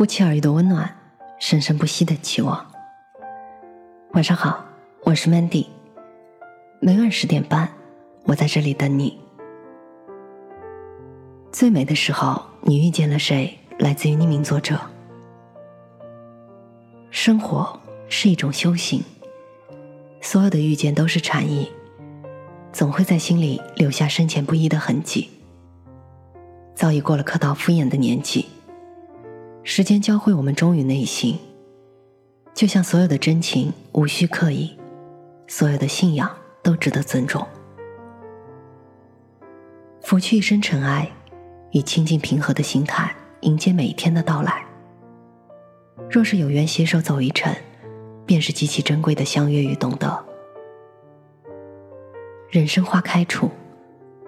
不期而遇的温暖，生生不息的期望。晚上好，我是 Mandy。每晚十点半，我在这里等你。最美的时候，你遇见了谁？来自于匿名作者。生活是一种修行，所有的遇见都是禅意，总会在心里留下深浅不一的痕迹。早已过了客套敷衍的年纪。时间教会我们忠于内心，就像所有的真情无需刻意，所有的信仰都值得尊重。拂去一身尘埃，以清净平和的心态迎接每一天的到来。若是有缘携手走一程，便是极其珍贵的相约与懂得。人生花开处，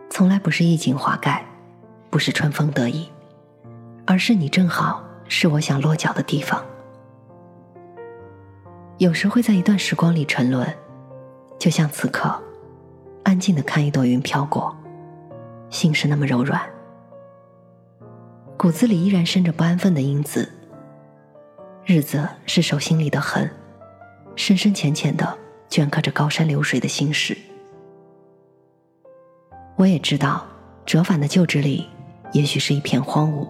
从来不是衣锦华盖，不是春风得意，而是你正好。是我想落脚的地方。有时会在一段时光里沉沦，就像此刻，安静的看一朵云飘过，心是那么柔软，骨子里依然生着不安分的因子。日子是手心里的痕，深深浅浅的镌刻着高山流水的心事。我也知道，折返的旧址里，也许是一片荒芜。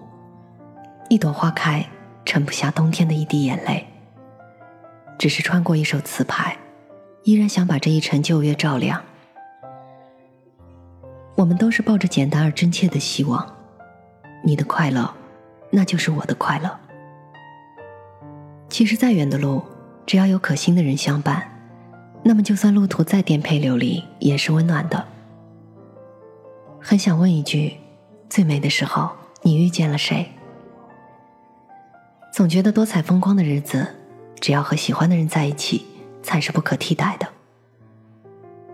一朵花开，盛不下冬天的一滴眼泪。只是穿过一手瓷牌，依然想把这一程旧月照亮。我们都是抱着简单而真切的希望，你的快乐，那就是我的快乐。其实再远的路，只要有可心的人相伴，那么就算路途再颠沛流离，也是温暖的。很想问一句：最美的时候，你遇见了谁？总觉得多彩风光的日子，只要和喜欢的人在一起，才是不可替代的。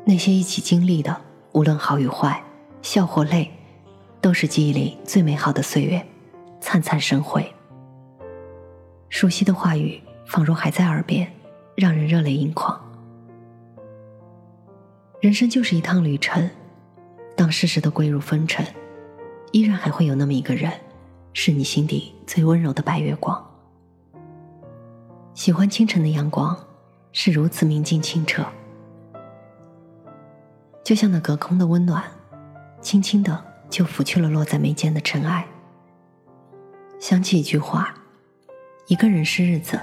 那些一起经历的，无论好与坏，笑或泪，都是记忆里最美好的岁月，灿灿生辉。熟悉的话语，仿若还在耳边，让人热泪盈眶。人生就是一趟旅程，当世事都归入风尘，依然还会有那么一个人，是你心底最温柔的白月光。喜欢清晨的阳光，是如此明净清澈，就像那隔空的温暖，轻轻的就拂去了落在眉间的尘埃。想起一句话：一个人是日子，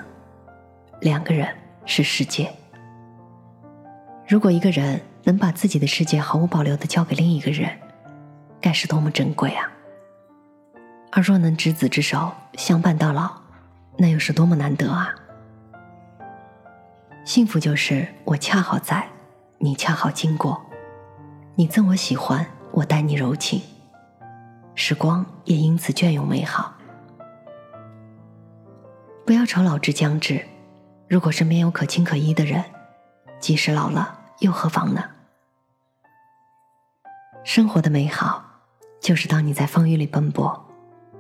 两个人是世界。如果一个人能把自己的世界毫无保留的交给另一个人，该是多么珍贵啊！而若能执子之手相伴到老，那又是多么难得啊！幸福就是我恰好在，你恰好经过，你赠我喜欢，我待你柔情，时光也因此隽永美好。不要愁老之将至，如果身边有可亲可依的人，即使老了又何妨呢？生活的美好，就是当你在风雨里奔波，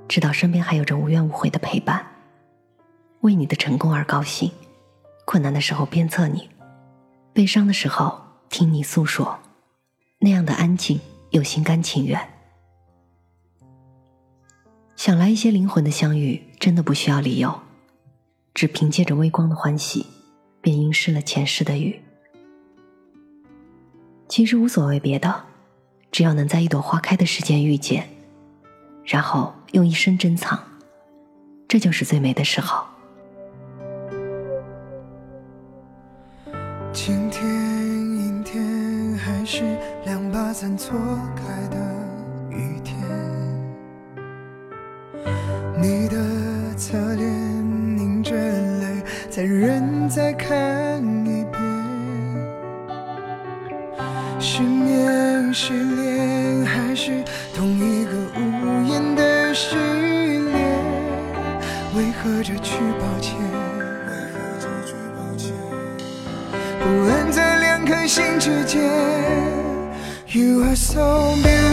知道身边还有着无怨无悔的陪伴，为你的成功而高兴。困难的时候鞭策你，悲伤的时候听你诉说，那样的安静又心甘情愿。想来一些灵魂的相遇，真的不需要理由，只凭借着微光的欢喜，便阴湿了前世的雨。其实无所谓别的，只要能在一朵花开的时间遇见，然后用一生珍藏，这就是最美的时候。错开的雨天。你的侧脸凝着泪，再忍再看一遍。失眠、失恋，还是同一个无言的失恋？为何这句抱歉？不安在两颗心之间。You are so beautiful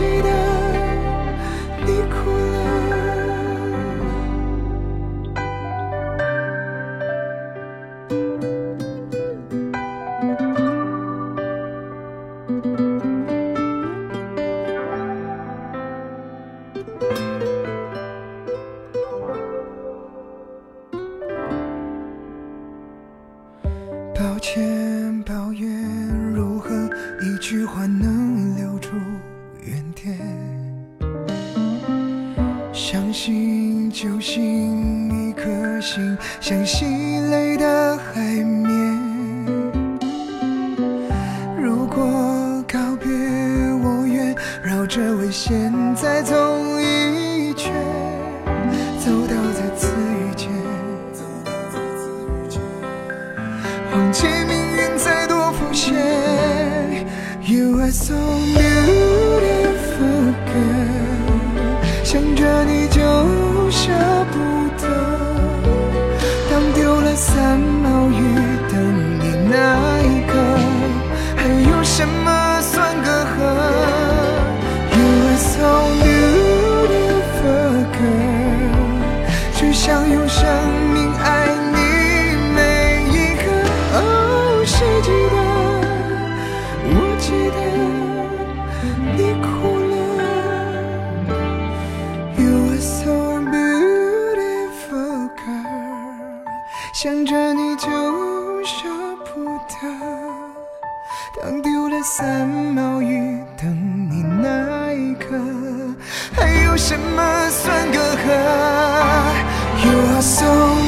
记得你哭了抱歉抱怨如何一句话能留住？原点相信，就是一颗心，相信累的。就舍不得。当丢了三毛雨等你那一刻还有什么算隔阂 you are so